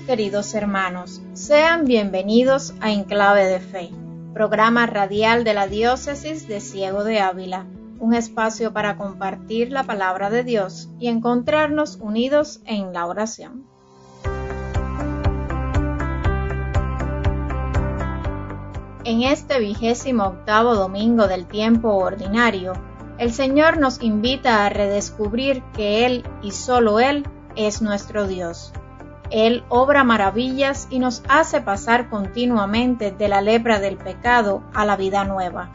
Queridos hermanos, sean bienvenidos a Enclave de Fe, programa radial de la Diócesis de Ciego de Ávila, un espacio para compartir la palabra de Dios y encontrarnos unidos en la oración. En este vigésimo octavo domingo del tiempo ordinario, el Señor nos invita a redescubrir que Él y solo Él es nuestro Dios. Él obra maravillas y nos hace pasar continuamente de la lepra del pecado a la vida nueva.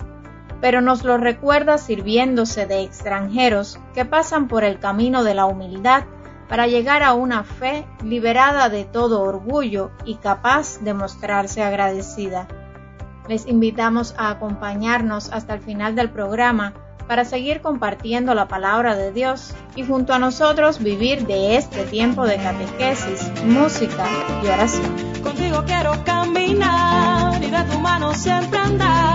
Pero nos lo recuerda sirviéndose de extranjeros que pasan por el camino de la humildad para llegar a una fe liberada de todo orgullo y capaz de mostrarse agradecida. Les invitamos a acompañarnos hasta el final del programa para seguir compartiendo la palabra de Dios y junto a nosotros vivir de este tiempo de catequesis, música y oración. Contigo quiero caminar y de tu mano siempre andar,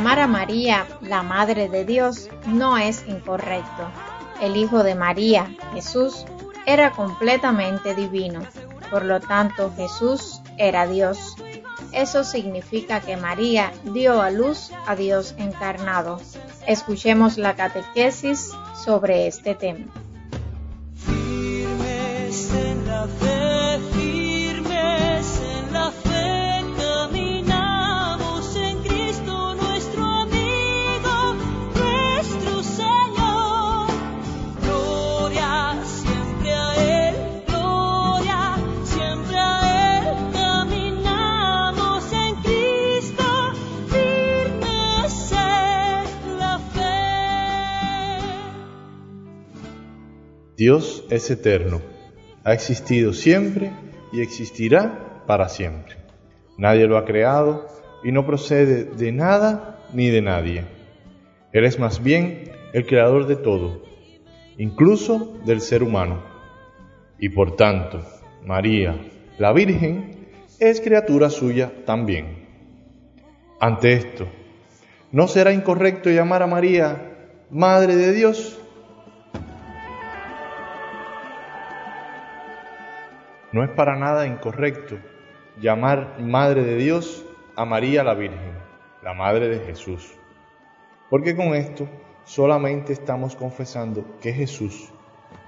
Llamar a María la Madre de Dios no es incorrecto. El Hijo de María, Jesús, era completamente divino. Por lo tanto, Jesús era Dios. Eso significa que María dio a luz a Dios encarnado. Escuchemos la catequesis sobre este tema. Dios es eterno, ha existido siempre y existirá para siempre. Nadie lo ha creado y no procede de nada ni de nadie. Él es más bien el creador de todo, incluso del ser humano. Y por tanto, María, la Virgen, es criatura suya también. Ante esto, ¿no será incorrecto llamar a María Madre de Dios? No es para nada incorrecto llamar Madre de Dios a María la Virgen, la Madre de Jesús, porque con esto solamente estamos confesando que Jesús,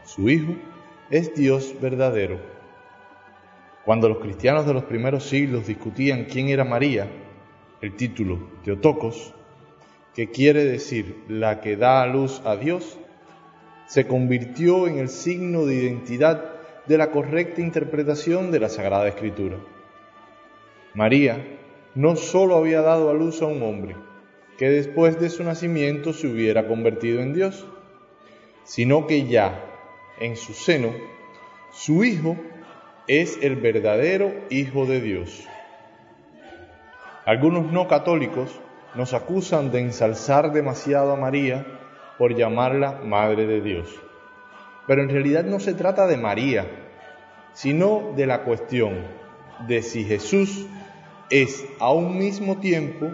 su Hijo, es Dios verdadero. Cuando los cristianos de los primeros siglos discutían quién era María, el título Teotocos, que quiere decir la que da a luz a Dios, se convirtió en el signo de identidad de la correcta interpretación de la Sagrada Escritura. María no sólo había dado a luz a un hombre, que después de su nacimiento se hubiera convertido en Dios, sino que ya en su seno, su Hijo es el verdadero Hijo de Dios. Algunos no católicos nos acusan de ensalzar demasiado a María por llamarla Madre de Dios. Pero en realidad no se trata de María, sino de la cuestión de si Jesús es a un mismo tiempo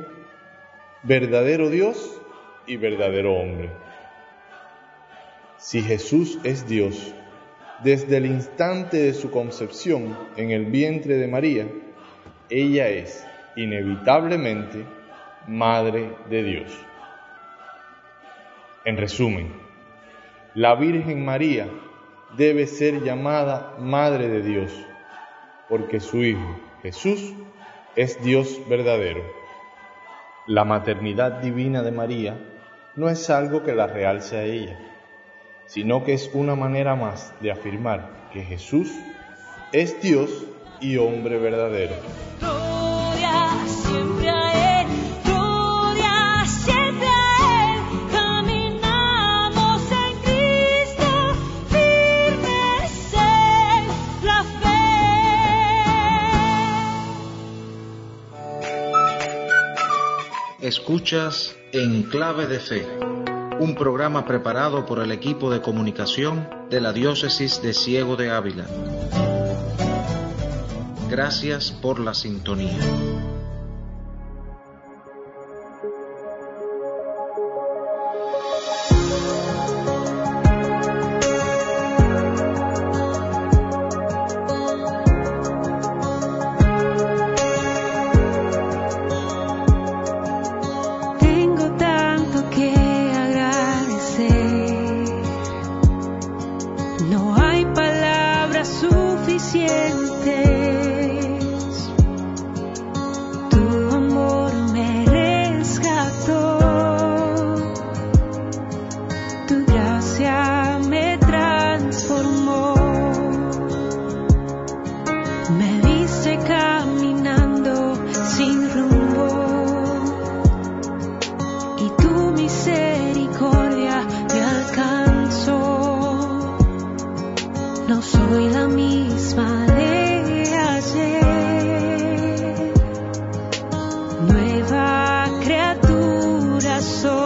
verdadero Dios y verdadero hombre. Si Jesús es Dios, desde el instante de su concepción en el vientre de María, ella es inevitablemente Madre de Dios. En resumen, la Virgen María debe ser llamada Madre de Dios, porque su Hijo, Jesús, es Dios verdadero. La maternidad divina de María no es algo que la realce a ella, sino que es una manera más de afirmar que Jesús es Dios y hombre verdadero. Escuchas En Clave de Fe, un programa preparado por el equipo de comunicación de la Diócesis de Ciego de Ávila. Gracias por la sintonía. siente. corazón.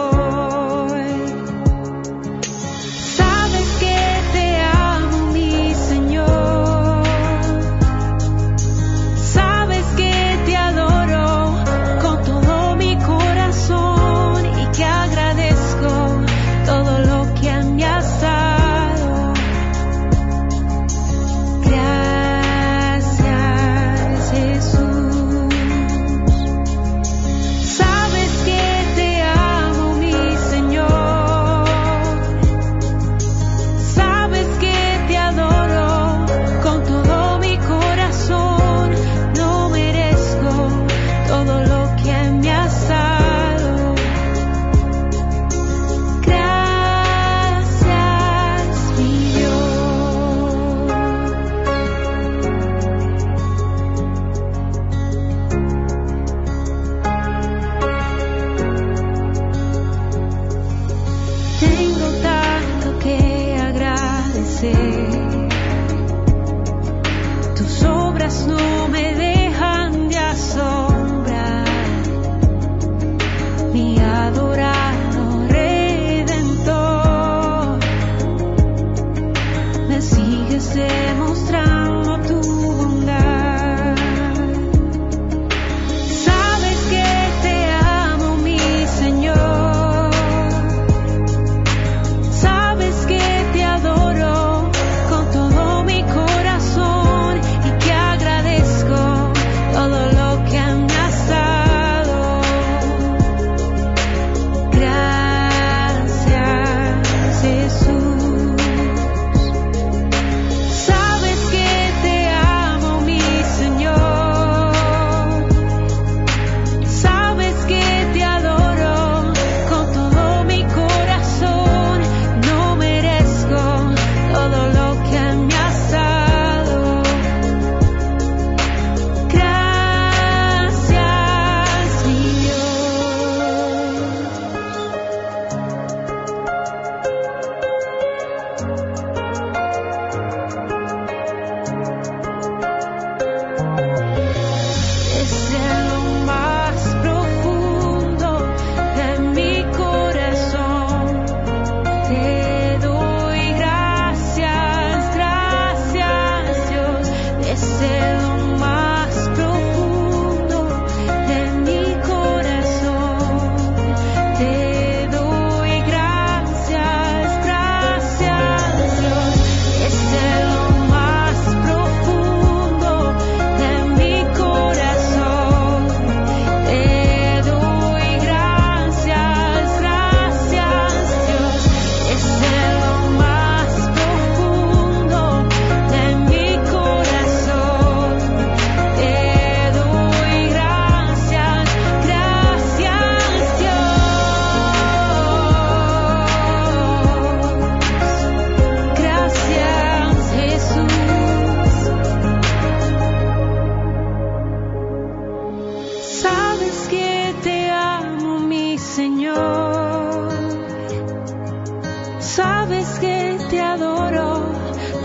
sabes que te adoro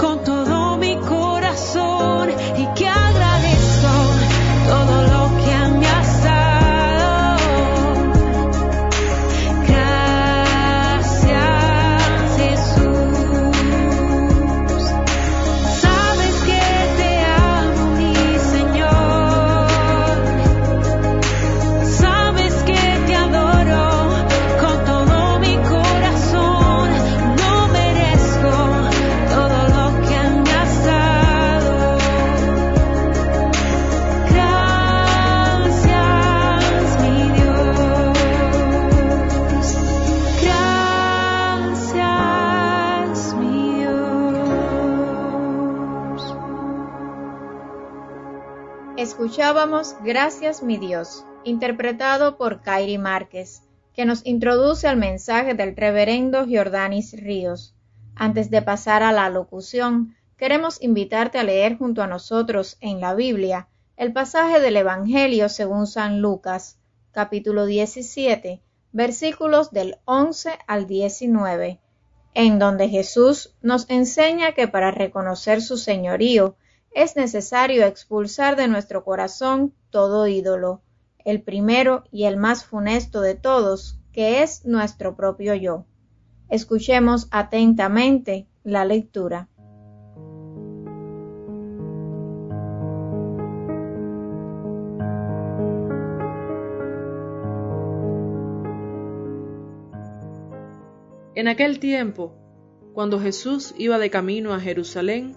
con todo mi corazón y Escuchábamos Gracias mi Dios, interpretado por Kairi Márquez, que nos introduce al mensaje del reverendo Giordanis Ríos. Antes de pasar a la locución, queremos invitarte a leer junto a nosotros en la Biblia el pasaje del Evangelio según San Lucas, capítulo 17, versículos del 11 al 19, en donde Jesús nos enseña que para reconocer su señorío es necesario expulsar de nuestro corazón todo ídolo, el primero y el más funesto de todos, que es nuestro propio yo. Escuchemos atentamente la lectura. En aquel tiempo, cuando Jesús iba de camino a Jerusalén,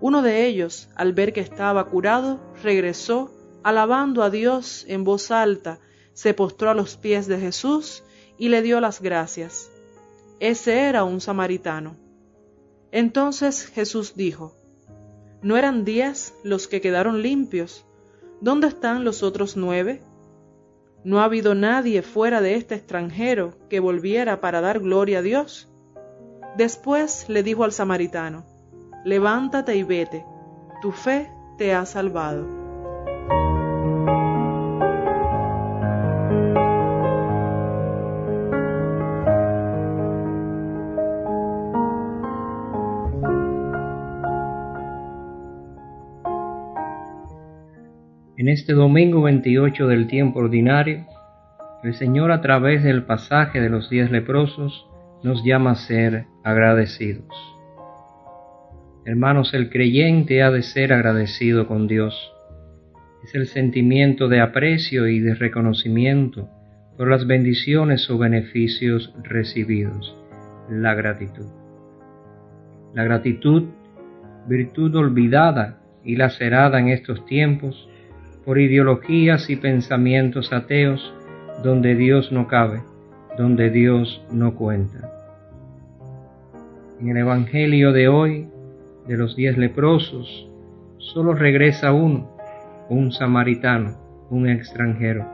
Uno de ellos, al ver que estaba curado, regresó, alabando a Dios en voz alta, se postró a los pies de Jesús y le dio las gracias. Ese era un samaritano. Entonces Jesús dijo, ¿No eran diez los que quedaron limpios? ¿Dónde están los otros nueve? ¿No ha habido nadie fuera de este extranjero que volviera para dar gloria a Dios? Después le dijo al samaritano, levántate y vete, tu fe te ha salvado. En este domingo 28 del tiempo ordinario, el Señor a través del pasaje de los diez leprosos nos llama a ser agradecidos. Hermanos, el creyente ha de ser agradecido con Dios. Es el sentimiento de aprecio y de reconocimiento por las bendiciones o beneficios recibidos, la gratitud. La gratitud, virtud olvidada y lacerada en estos tiempos por ideologías y pensamientos ateos donde Dios no cabe, donde Dios no cuenta. En el Evangelio de hoy de los diez leprosos, solo regresa uno, un samaritano, un extranjero,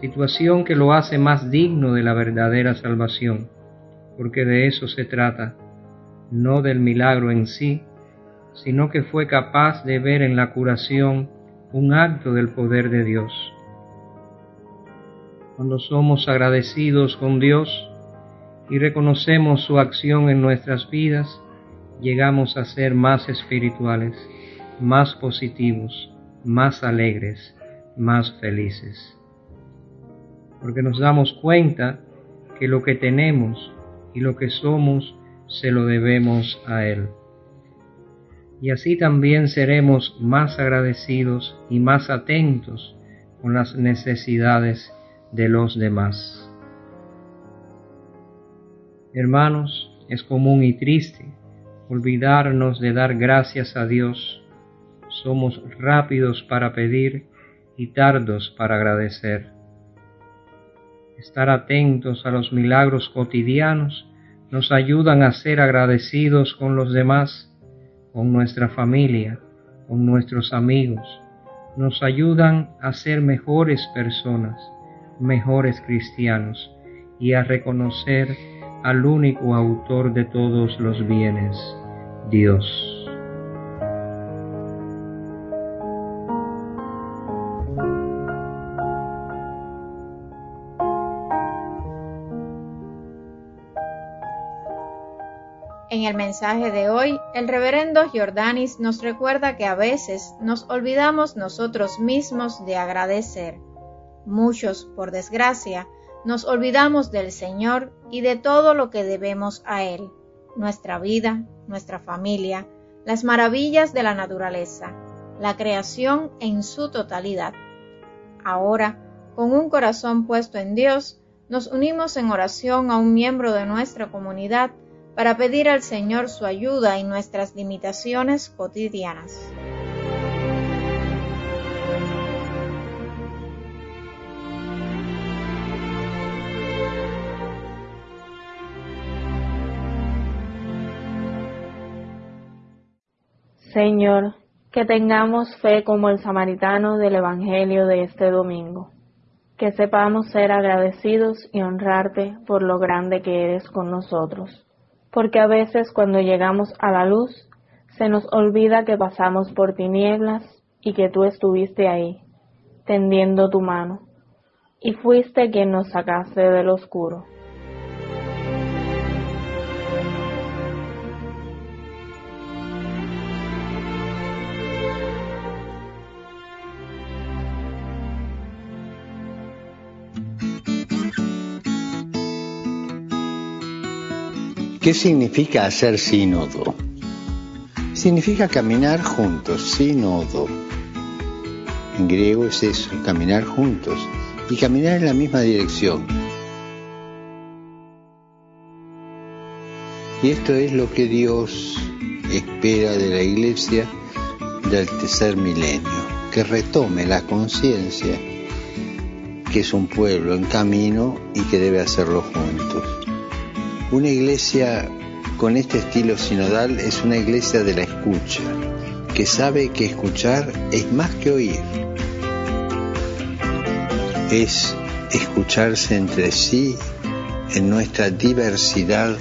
situación que lo hace más digno de la verdadera salvación, porque de eso se trata, no del milagro en sí, sino que fue capaz de ver en la curación un acto del poder de Dios. Cuando somos agradecidos con Dios y reconocemos su acción en nuestras vidas, llegamos a ser más espirituales, más positivos, más alegres, más felices. Porque nos damos cuenta que lo que tenemos y lo que somos se lo debemos a Él. Y así también seremos más agradecidos y más atentos con las necesidades de los demás. Hermanos, es común y triste olvidarnos de dar gracias a Dios. Somos rápidos para pedir y tardos para agradecer. Estar atentos a los milagros cotidianos nos ayudan a ser agradecidos con los demás, con nuestra familia, con nuestros amigos. Nos ayudan a ser mejores personas, mejores cristianos y a reconocer al único autor de todos los bienes, Dios. En el mensaje de hoy, el reverendo Jordanis nos recuerda que a veces nos olvidamos nosotros mismos de agradecer. Muchos, por desgracia, nos olvidamos del Señor y de todo lo que debemos a Él, nuestra vida, nuestra familia, las maravillas de la naturaleza, la creación en su totalidad. Ahora, con un corazón puesto en Dios, nos unimos en oración a un miembro de nuestra comunidad para pedir al Señor su ayuda en nuestras limitaciones cotidianas. Señor, que tengamos fe como el samaritano del Evangelio de este domingo, que sepamos ser agradecidos y honrarte por lo grande que eres con nosotros, porque a veces cuando llegamos a la luz se nos olvida que pasamos por tinieblas y que tú estuviste ahí, tendiendo tu mano, y fuiste quien nos sacaste del oscuro. ¿Qué significa hacer sínodo? Significa caminar juntos, sínodo. En griego es eso, caminar juntos y caminar en la misma dirección. Y esto es lo que Dios espera de la iglesia del tercer milenio, que retome la conciencia que es un pueblo en camino y que debe hacerlo juntos. Una iglesia con este estilo sinodal es una iglesia de la escucha, que sabe que escuchar es más que oír. Es escucharse entre sí en nuestra diversidad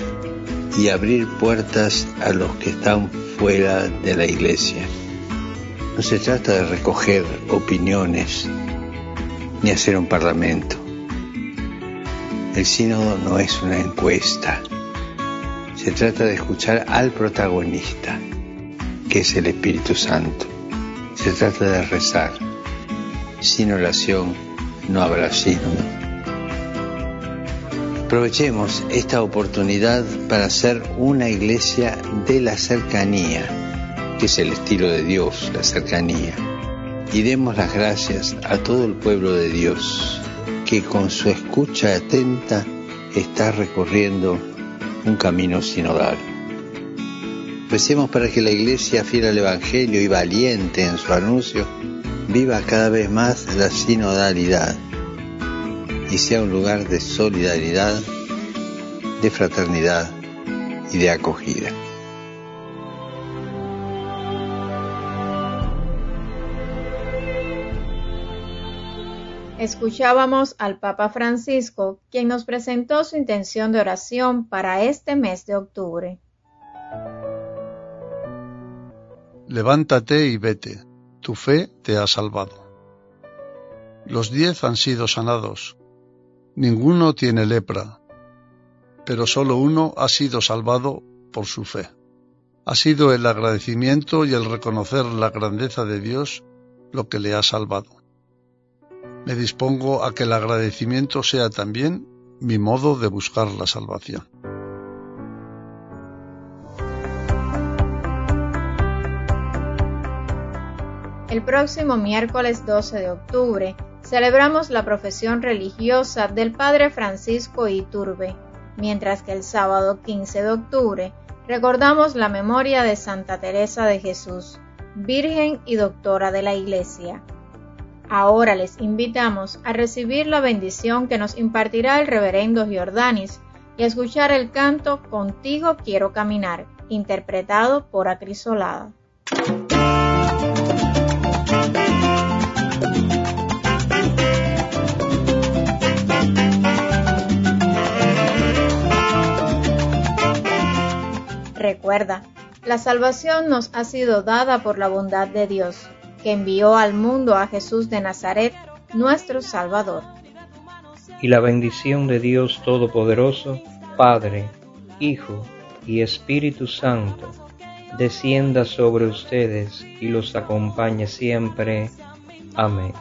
y abrir puertas a los que están fuera de la iglesia. No se trata de recoger opiniones ni hacer un parlamento. El sínodo no es una encuesta. Se trata de escuchar al protagonista, que es el Espíritu Santo. Se trata de rezar. Sin oración no habrá sínodo. Aprovechemos esta oportunidad para hacer una iglesia de la cercanía, que es el estilo de Dios, la cercanía. Y demos las gracias a todo el pueblo de Dios que con su escucha atenta está recorriendo un camino sinodal. Recemos para que la Iglesia, fiel al Evangelio y valiente en su anuncio, viva cada vez más la sinodalidad y sea un lugar de solidaridad, de fraternidad y de acogida. Escuchábamos al Papa Francisco, quien nos presentó su intención de oración para este mes de octubre. Levántate y vete, tu fe te ha salvado. Los diez han sido sanados, ninguno tiene lepra, pero solo uno ha sido salvado por su fe. Ha sido el agradecimiento y el reconocer la grandeza de Dios lo que le ha salvado me dispongo a que el agradecimiento sea también mi modo de buscar la salvación. El próximo miércoles 12 de octubre celebramos la profesión religiosa del Padre Francisco Iturbe, mientras que el sábado 15 de octubre recordamos la memoria de Santa Teresa de Jesús, Virgen y Doctora de la Iglesia. Ahora les invitamos a recibir la bendición que nos impartirá el reverendo Giordanis y a escuchar el canto Contigo quiero caminar, interpretado por Acrisolada. Recuerda, la salvación nos ha sido dada por la bondad de Dios que envió al mundo a Jesús de Nazaret, nuestro Salvador. Y la bendición de Dios Todopoderoso, Padre, Hijo y Espíritu Santo, descienda sobre ustedes y los acompañe siempre. Amén.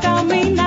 Tell me